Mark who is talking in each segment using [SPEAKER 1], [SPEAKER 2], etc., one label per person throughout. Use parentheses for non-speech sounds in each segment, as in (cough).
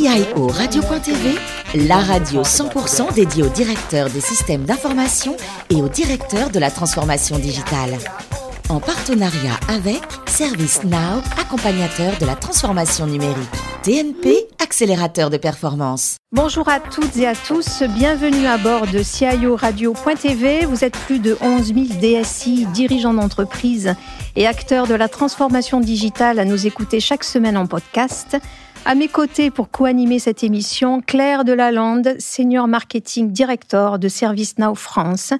[SPEAKER 1] CIO Radio.tv, la radio 100% dédiée aux directeurs des systèmes d'information et aux directeurs de la transformation digitale. En partenariat avec ServiceNow, accompagnateur de la transformation numérique. TNP, accélérateur de performance.
[SPEAKER 2] Bonjour à toutes et à tous, bienvenue à bord de CIO Radio.tv. Vous êtes plus de 11 000 DSI, dirigeants d'entreprise et acteurs de la transformation digitale à nous écouter chaque semaine en podcast. À mes côtés pour co-animer cette émission, Claire Delalande, Senior Marketing Director de ServiceNow France,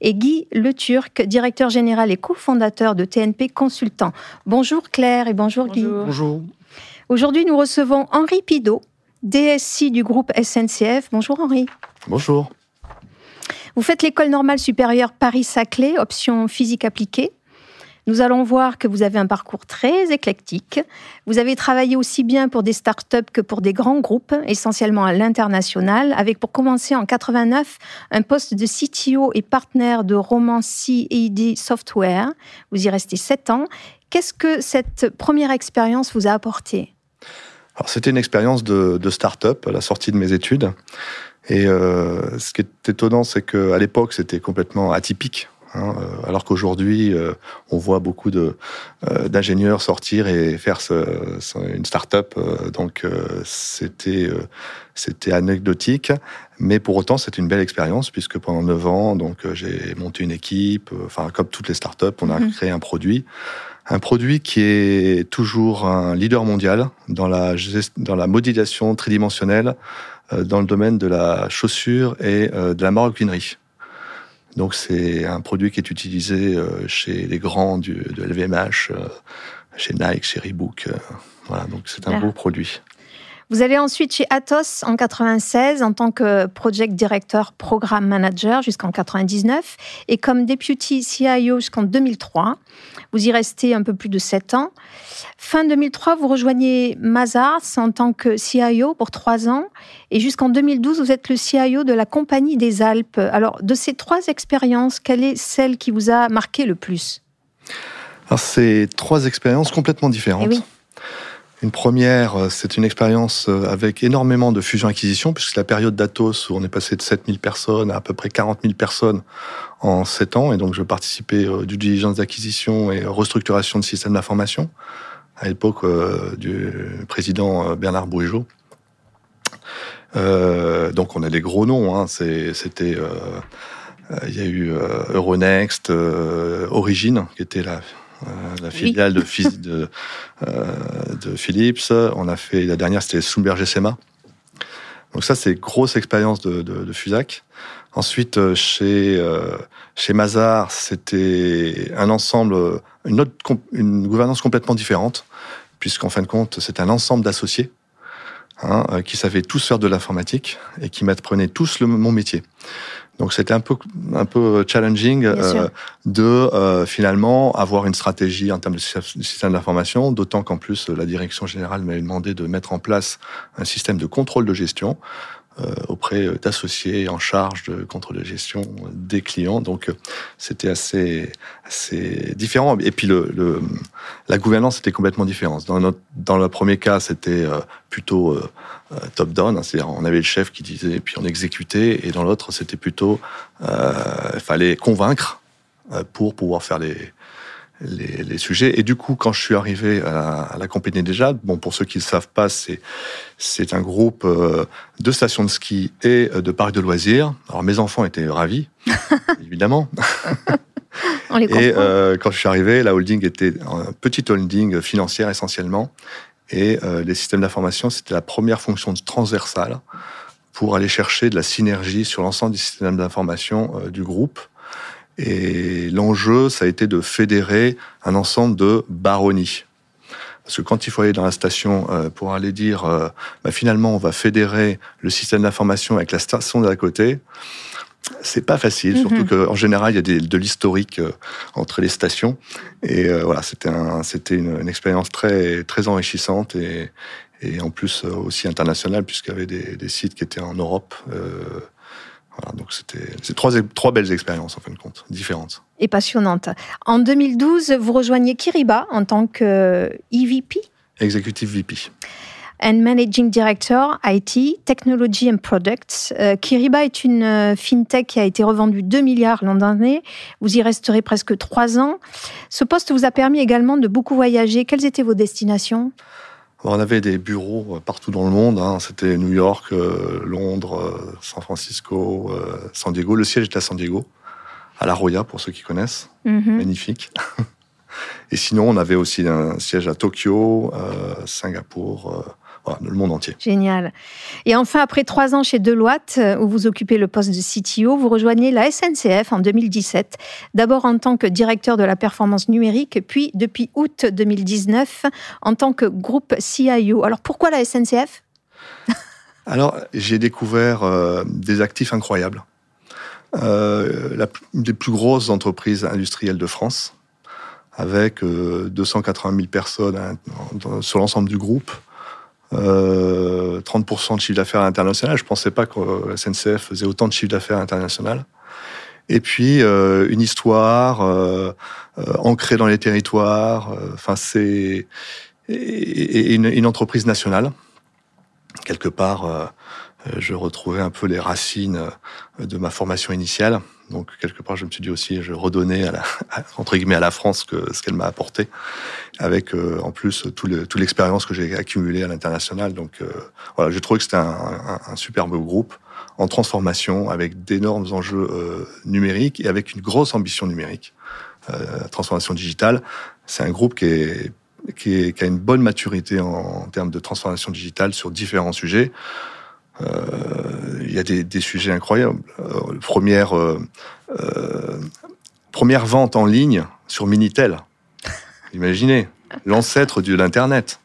[SPEAKER 2] et Guy Le Turc, Directeur Général et cofondateur de TNP Consultant. Bonjour Claire et bonjour, Guy.
[SPEAKER 3] Bonjour.
[SPEAKER 2] Aujourd'hui, nous recevons Henri Pidot, DSI du groupe SNCF. Bonjour Henri.
[SPEAKER 3] Bonjour.
[SPEAKER 2] Vous faites l'école normale supérieure Paris-Saclay, option physique appliquée. Nous allons voir que vous avez un parcours très éclectique. Vous avez travaillé aussi bien pour des startups que pour des grands groupes, essentiellement à l'international, avec pour commencer en 89 un poste de CTO et partenaire de Romancy ED Software. Vous y restez sept ans. Qu'est-ce que cette première expérience vous a apporté?
[SPEAKER 3] C'était une expérience de, de start-up à la sortie de mes études. Et euh, ce qui est étonnant, c'est qu'à l'époque, c'était complètement atypique. Hein, euh, alors qu'aujourd'hui, euh, on voit beaucoup euh, d'ingénieurs sortir et faire ce, ce, une start-up. donc, c'était c'était anecdotique, mais pour autant, c'était une belle expérience puisque pendant neuf ans, donc j'ai monté une équipe. Enfin, comme toutes les start-up, on a mmh. créé un produit un produit qui est toujours un leader mondial dans la, dans la modélisation tridimensionnelle dans le domaine de la chaussure et de la maroquinerie. Donc c'est un produit qui est utilisé euh, chez les grands du, de LVMH, euh, chez Nike, chez Reebok. Euh, voilà, donc c'est un beau produit.
[SPEAKER 2] Vous allez ensuite chez Atos en 96 en tant que project director programme manager jusqu'en 99 et comme deputy CIO jusqu'en 2003. Vous y restez un peu plus de 7 ans. Fin 2003, vous rejoignez Mazars en tant que CIO pour 3 ans et jusqu'en 2012, vous êtes le CIO de la Compagnie des Alpes. Alors, de ces trois expériences, quelle est celle qui vous a marqué le plus?
[SPEAKER 3] Alors, c'est trois expériences complètement différentes. Eh oui. Une première, euh, c'est une expérience euh, avec énormément de fusion-acquisition, puisque la période d'Atos, où on est passé de 7000 personnes à à peu près 40 000 personnes en 7 ans, et donc je participais euh, du diligence d'acquisition et restructuration de systèmes d'information, à l'époque du président Bernard Bourigeau. Euh, donc on a des gros noms, hein. c'était... il y a eu Euronext, Origine, qui était la la filiale de, euh, de, Philips. On a fait, la dernière, c'était Sumberg SMA. Donc ça, c'est grosse expérience de, de, de, Fusac. Ensuite, euh, chez, chez Mazar, c'était un ensemble, une, autre, une gouvernance complètement différente, puisqu'en fin de compte, c'est un ensemble d'associés hein, qui savaient tous faire de l'informatique et qui m'apprenaient tous le, mon métier. Donc c'était un peu un peu challenging euh, de euh, finalement avoir une stratégie en termes de système d'information, d'autant qu'en plus la direction générale m'avait demandé de mettre en place un système de contrôle de gestion euh, auprès d'associés en charge de contrôle de gestion des clients. Donc c'était assez assez différent. Et puis le, le la gouvernance était complètement différente. Dans notre dans le premier cas, c'était plutôt euh, top-down, hein, c'est-à-dire on avait le chef qui disait, puis on exécutait, et dans l'autre, c'était plutôt, euh, il fallait convaincre euh, pour pouvoir faire les, les, les, sujets. Et du coup, quand je suis arrivé à la, à la compagnie déjà, bon, pour ceux qui ne le savent pas, c'est c'est un groupe de stations de ski et de parcs de loisirs. Alors mes enfants étaient ravis, (laughs) évidemment.
[SPEAKER 2] On les
[SPEAKER 3] et euh, quand je suis arrivé, la holding était un petit holding financière essentiellement. Et euh, les systèmes d'information, c'était la première fonction transversale pour aller chercher de la synergie sur l'ensemble des systèmes d'information euh, du groupe. Et l'enjeu, ça a été de fédérer un ensemble de baronnies. Parce que quand il faut aller dans la station euh, pour aller dire, bah, finalement, on va fédérer le système d'information avec la station la côté, c'est pas facile, surtout mhm. qu'en général, il y a des, de l'historique euh, entre les stations. Et euh, voilà, c'était un, une, une, expérience très, très enrichissante et, et en plus euh, aussi internationale, puisqu'il y avait des, des, sites qui étaient en Europe. Euh, voilà, donc c'était c'est trois, trois belles expériences en fin de compte, différentes.
[SPEAKER 2] Et passionnantes. En 2012, vous rejoignez Kiriba en tant que EVP
[SPEAKER 3] Executive VP.
[SPEAKER 2] and Managing Director IT, Technology and Products. Euh, Kiriba est une euh, fintech qui a été revendue 2 milliards l'an dernier. Vous y resterez presque 3 ans. Ce poste vous a permis également de beaucoup voyager. Quelles étaient vos destinations?
[SPEAKER 3] On avait des bureaux partout dans le monde. Hein. C'était New York, Londres, San Francisco, San Diego. Le siège était à San Diego, à La Roya pour ceux qui connaissent. Mhm. Magnifique. (laughs) Et sinon, on avait aussi un siège à Tokyo, euh, Singapour, euh, le monde entier.
[SPEAKER 2] Génial. Et enfin, après trois ans chez Deloitte, euh, où vous occupez le poste de CTO, vous rejoignez la SNCF en 2017, d'abord en tant que directeur de la performance numérique, puis depuis août 2019 en tant que groupe CIO. Alors pourquoi la SNCF (laughs)
[SPEAKER 3] Alors, j'ai découvert des actifs incroyables. la, une des plus grosses entreprises industrielles de France, avec 280 euh, 000 personnes hein, sur l'ensemble du groupe. 30% euh, de chiffre d'affaires international. Je ne pensais pas que la SNCF faisait autant de chiffre d'affaires international. Et puis euh, une histoire ancrée dans les territoires. Enfin, c'est une, une, entreprise nationale. Quelque part, je retrouvais un peu les racines de ma formation initiale. Donc quelque part, je me suis dit aussi, je redonnais à la, entre guillemets à la France ce qu'elle m'a apporté, avec euh, en plus toute l'expérience que j'ai accumulée à l'international. Donc euh, voilà, j'ai trouvé que c'était un, superbe groupe en transformation, avec d'énormes enjeux euh, numériques et avec une grosse ambition numérique, transformation digitale. C'est un groupe qui a une bonne maturité en, termes de transformation digitale sur différents sujets. Euh, il y a des, des sujets incroyables. Euh, première, euh, première vente en ligne sur Minitel. Imaginez, l'ancêtre de l'Internet.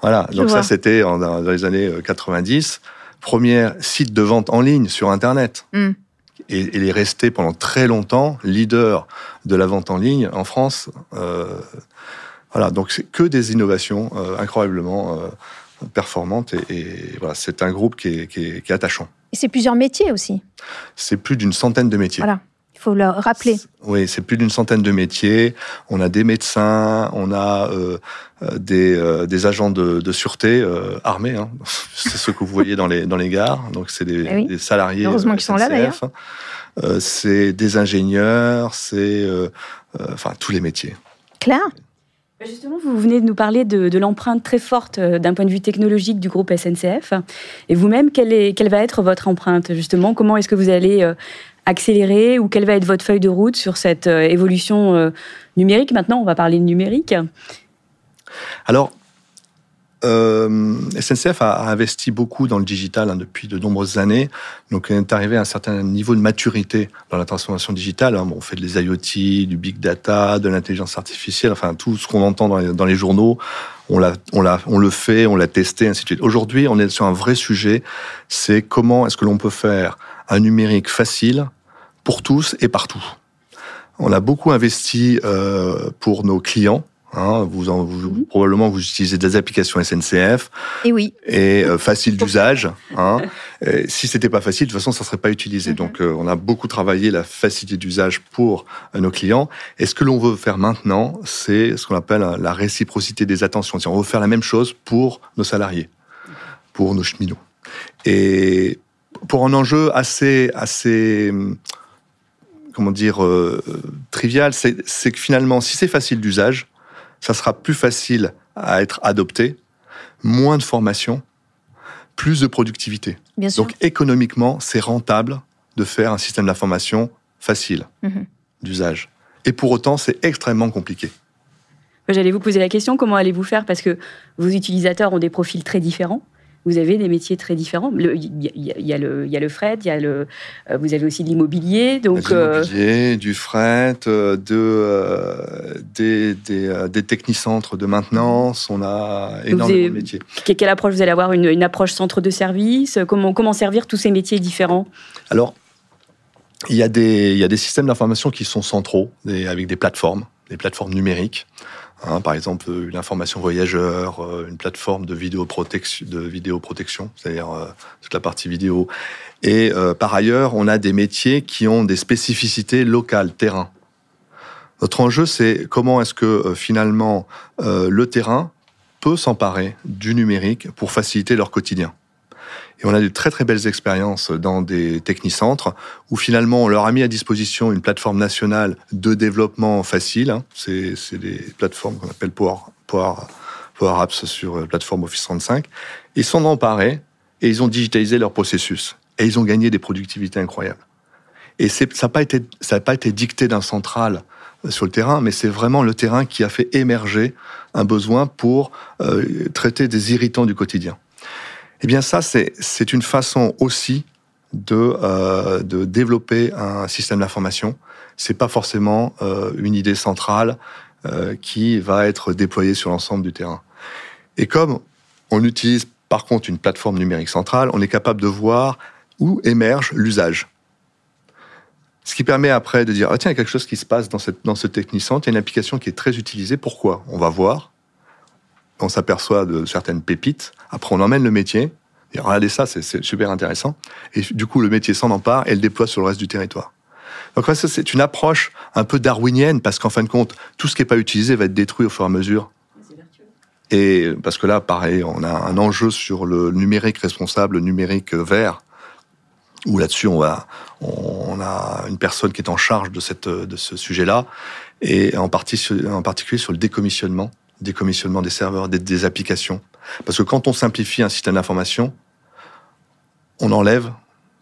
[SPEAKER 3] Voilà, donc ça c'était dans les années 90. Premier site de vente en ligne sur Internet. Mm. Et il est resté pendant très longtemps leader de la vente en ligne en France. Euh, voilà, donc c'est que des innovations euh, incroyablement euh, performante et, voilà, c'est un groupe qui est, qui est, attachant.
[SPEAKER 2] Et c'est plusieurs métiers aussi.
[SPEAKER 3] C'est plus d'une centaine de métiers.
[SPEAKER 2] Voilà. Il faut le rappeler.
[SPEAKER 3] Oui, c'est plus d'une centaine de métiers. On a des médecins, on a euh, euh, des, euh, des, agents de, de sûreté armés. Hein. (laughs) C'est ce que vous voyez dans les, dans les gares. Donc, c'est des, eh des, salariés.
[SPEAKER 2] Heureusement qu'ils sont là d'ailleurs.
[SPEAKER 3] c'est des ingénieurs, c'est enfin tous les métiers.
[SPEAKER 2] Claire
[SPEAKER 4] justement, vous venez de nous parler de, l'empreinte très forte euh, d'un point de vue technologique du groupe SNCF. Et vous-même, quelle, quelle va être votre empreinte justement? Comment est-ce que vous allez euh, accélérer ou quelle va être votre feuille de route sur cette euh, évolution numérique? Maintenant, on va parler de numérique.
[SPEAKER 3] Alors, euh, SNCF a, investi beaucoup dans le digital hein, depuis de nombreuses années. Donc, on est arrivé à un certain niveau de maturité dans la transformation digitale. Hein. on fait des IoT, du big data, de l'intelligence artificielle, enfin tout ce qu'on entend dans les, journaux. On, le fait, on l'a testé, ainsi de suite. Aujourd'hui, on est sur un vrai sujet. C'est comment est-ce que l'on peut faire un numérique facile pour tous et partout. On a beaucoup investi euh, pour nos clients Hein, vous, en, vous mhm. probablement vous utilisez des applications SNCF.
[SPEAKER 2] Et oui.
[SPEAKER 3] Et euh, facile d'usage. Hein. (laughs) si c'était pas facile, de toute façon, ça serait pas utilisé. Mhm. Donc, euh, on a beaucoup travaillé la facilité d'usage pour euh, nos clients. Et ce que l'on veut faire maintenant, c'est ce qu'on appelle la réciprocité des attentions. On veut faire la même chose pour nos salariés, pour nos cheminots. Et pour un enjeu assez, assez, comment dire, trivial, c'est que finalement, si c'est facile d'usage, ça sera plus facile à être adopté, moins de formation, plus de productivité. Donc économiquement, c'est rentable de faire un système d'information facile mhm. d'usage. Et pour autant, c'est extrêmement compliqué.
[SPEAKER 4] J'allais vous poser la question, comment allez-vous faire? Parce que vos utilisateurs ont des profils très différents vous avez des métiers très différents. Il y, a le, y a le fret, y a le, euh, vous avez aussi de l'immobilier.
[SPEAKER 3] Donc, euh, l'immobilier, du fret, euh, de, des, des, des, technicentres de maintenance. On a énormément de métiers.
[SPEAKER 4] Quelle approche vous allez avoir? Une, une, approche centre de service? Comment, comment servir tous ces métiers différents?
[SPEAKER 3] Alors, il y, a des, il y a des systèmes d'information qui sont centraux, avec des plateformes, des plateformes numériques. Hein, par exemple, une information voyageur, euh, une plateforme de vidéoprotection, de vidéoprotection c'est-à-dire euh, toute la partie vidéo. Et euh, par ailleurs, on a des métiers qui ont des spécificités locales, terrain. Notre enjeu, c'est comment est-ce que finalement le terrain peut s'emparer du numérique pour faciliter leur quotidien. Et on a de très très belles expériences dans des technicentres où finalement on leur a mis à disposition une plateforme nationale de développement facile. Hein. C'est, des plateformes qu'on appelle Power, Power, Power Apps sur la euh, plateforme Office 35. Ils s'en ont emparés et ils ont digitalisé leur processus. Et ils ont gagné des productivités incroyables. Et ça n'a pas, été, ça pas été dicté d'un central euh, sur le terrain, mais c'est vraiment le terrain qui a fait émerger un besoin pour euh, traiter des irritants du quotidien. Eh bien ça, c'est une façon aussi de, euh, de développer un système d'information. C'est pas forcément euh, une idée centrale euh, qui va être déployée sur l'ensemble du terrain. Et comme on utilise par contre une plateforme numérique centrale, on est capable de voir où émerge l'usage. Ce qui permet après de dire, ah, tiens, il y a quelque chose qui se passe dans, cette, dans ce technicentre, il y a une application qui est très utilisée, pourquoi? On va voir, on s'aperçoit de certaines pépites. Après, on emmène le métier. Et regardez ça, c'est super intéressant. Et du coup, le métier s'en empare et le déploie sur le reste du territoire. Donc ça, c'est une approche un peu darwinienne parce qu'en fin de compte, tout ce qui n'est pas utilisé va être détruit au fur et à mesure. Et parce que là, pareil, on a un enjeu sur le numérique responsable, le numérique vert, où là-dessus, on, a une personne qui est en charge de, de ce sujet-là, et en, partie, en particulier sur le décommissionnement décommissionnement des serveurs, des, applications. Parce que quand on simplifie un système d'information, on enlève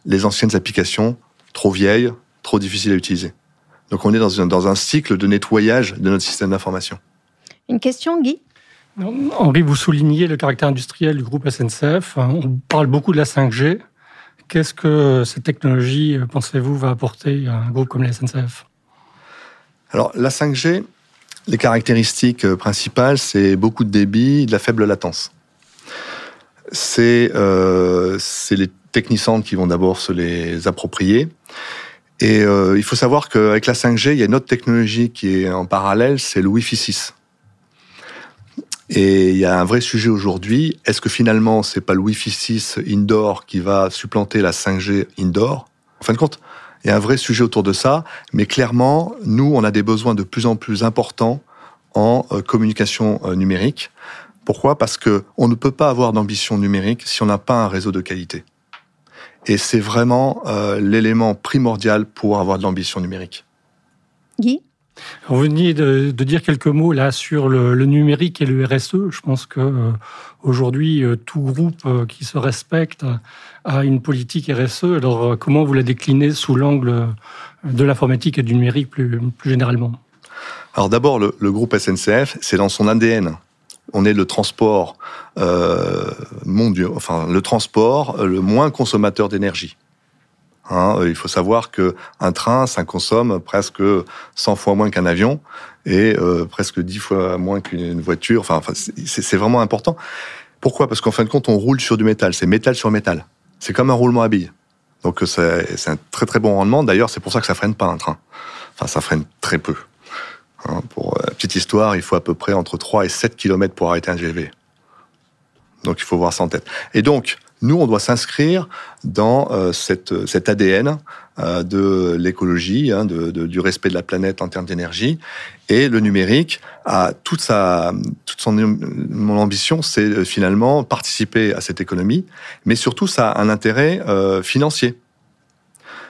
[SPEAKER 3] les anciennes applications trop vieilles, trop difficiles à utiliser. Donc on est dans un, dans un cycle de nettoyage de notre système d'information.
[SPEAKER 2] Une question, Guy?
[SPEAKER 5] Henri, vous soulignez le caractère industriel du groupe SNCF. On parle beaucoup de la 5G. Qu'est-ce que cette technologie, pensez-vous, va apporter à un groupe comme la SNCF
[SPEAKER 3] Alors, la 5G, les caractéristiques euh, principales, c'est beaucoup de débit, de la faible latence. C'est euh, les technicentres qui vont d'abord se les approprier. Et euh, il faut savoir qu'avec la 5G, il y a une autre technologie qui est en parallèle, c'est le Wi-Fi 6. Et il y a un vrai sujet aujourd'hui. Est-ce que finalement, c'est pas le Wi-Fi 6 indoor qui va supplanter la 5G indoor? En fin de compte, il y a un vrai sujet autour de ça, mais clairement, nous, on a des besoins de plus en plus importants en euh, communication euh, numérique. Pourquoi? Parce que on ne peut pas avoir d'ambition numérique si on n'a pas un réseau de qualité. Et c'est vraiment euh, l'élément primordial pour avoir de l'ambition numérique.
[SPEAKER 2] Guy?
[SPEAKER 5] Vous venez de, dire quelques mots là sur le, numérique et le RSE. Je pense que euh, aujourd'hui euh, tout groupe euh, qui se respecte a une politique RSE. Alors comment vous la déclinez sous l'angle de l'informatique et du numérique plus, généralement?
[SPEAKER 3] Alors d'abord le, groupe SNCF, c'est dans son ADN. On est le transport enfin le transport le moins consommateur d'énergie. Hein, il faut savoir que un train, ça consomme presque 100 fois moins qu'un avion et euh, presque 10 fois moins qu'une voiture. Enfin, c'est vraiment important. Pourquoi? Parce qu'en fin de compte, on roule sur du métal. C'est métal sur métal. C'est comme un roulement à billes. Donc c'est un très très bon rendement. D'ailleurs, c'est pour ça que ça freine pas un train. Enfin, ça freine très peu. Hein, pour euh, petite histoire, il faut à peu près entre 3 et 7 km pour arrêter un GV. Donc il faut voir ça en tête. Et donc, nous, on doit s'inscrire dans euh, cette, cet ADN euh, de l'écologie, hein, du respect de la planète en termes d'énergie. Et le numérique a toute sa, son mon ambition, c'est euh, finalement participer à cette économie, mais surtout ça a un intérêt financier.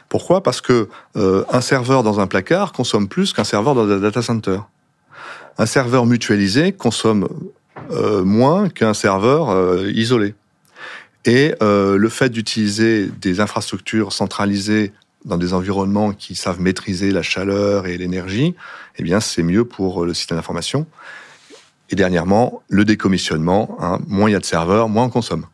[SPEAKER 3] Pourquoi? Parce que un serveur dans un placard consomme plus qu'un serveur dans un data center. Un serveur mutualisé consomme moins qu'un serveur isolé. Et euh, le fait d'utiliser des infrastructures centralisées dans des environnements qui savent maîtriser la chaleur et l'énergie, eh bien, c'est mieux pour le système d'information. Et dernièrement, le décommissionnement. Hein, moins il y a de serveurs, moins on consomme.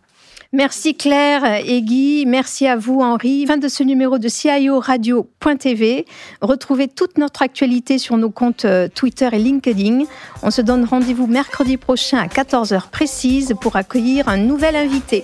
[SPEAKER 2] Merci Claire et Guy, merci à vous Henri. Fin de ce numéro de CIO Radio.tv. Retrouvez toute notre actualité sur nos comptes euh, Twitter et LinkedIn. On se donne rendez-vous mercredi prochain à 14h précise pour accueillir un nouvel invité.